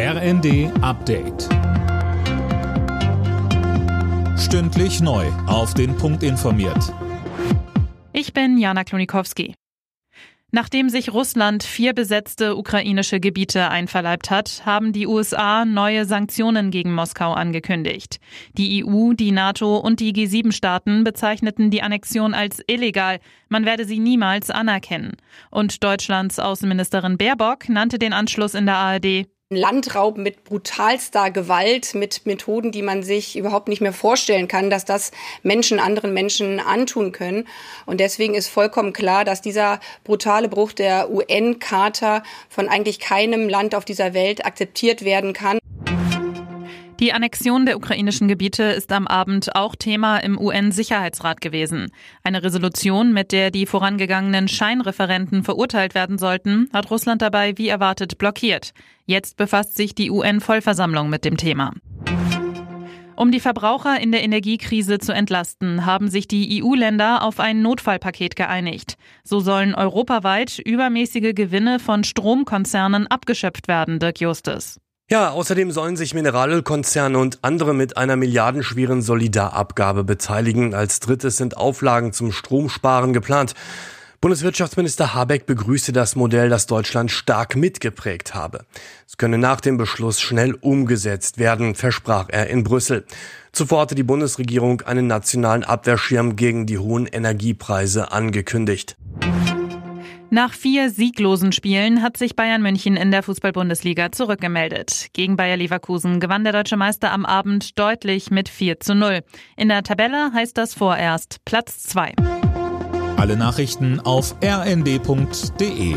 RND Update. Stündlich neu. Auf den Punkt informiert. Ich bin Jana Klonikowski. Nachdem sich Russland vier besetzte ukrainische Gebiete einverleibt hat, haben die USA neue Sanktionen gegen Moskau angekündigt. Die EU, die NATO und die G7-Staaten bezeichneten die Annexion als illegal. Man werde sie niemals anerkennen. Und Deutschlands Außenministerin Baerbock nannte den Anschluss in der ARD Landraub mit brutalster Gewalt, mit Methoden, die man sich überhaupt nicht mehr vorstellen kann, dass das Menschen anderen Menschen antun können. Und deswegen ist vollkommen klar, dass dieser brutale Bruch der UN-Charta von eigentlich keinem Land auf dieser Welt akzeptiert werden kann. Die Annexion der ukrainischen Gebiete ist am Abend auch Thema im UN-Sicherheitsrat gewesen. Eine Resolution, mit der die vorangegangenen Scheinreferenten verurteilt werden sollten, hat Russland dabei wie erwartet blockiert. Jetzt befasst sich die UN-Vollversammlung mit dem Thema. Um die Verbraucher in der Energiekrise zu entlasten, haben sich die EU-Länder auf ein Notfallpaket geeinigt. So sollen europaweit übermäßige Gewinne von Stromkonzernen abgeschöpft werden, Dirk Justus. Ja, außerdem sollen sich Mineralölkonzerne und andere mit einer milliardenschweren Solidarabgabe beteiligen. Als drittes sind Auflagen zum Stromsparen geplant. Bundeswirtschaftsminister Habeck begrüßte das Modell, das Deutschland stark mitgeprägt habe. Es könne nach dem Beschluss schnell umgesetzt werden, versprach er in Brüssel. Zuvor hatte die Bundesregierung einen nationalen Abwehrschirm gegen die hohen Energiepreise angekündigt. Nach vier sieglosen Spielen hat sich Bayern München in der Fußball-Bundesliga zurückgemeldet. Gegen Bayer Leverkusen gewann der deutsche Meister am Abend deutlich mit 4 zu 0. In der Tabelle heißt das vorerst Platz 2. Alle Nachrichten auf rnd.de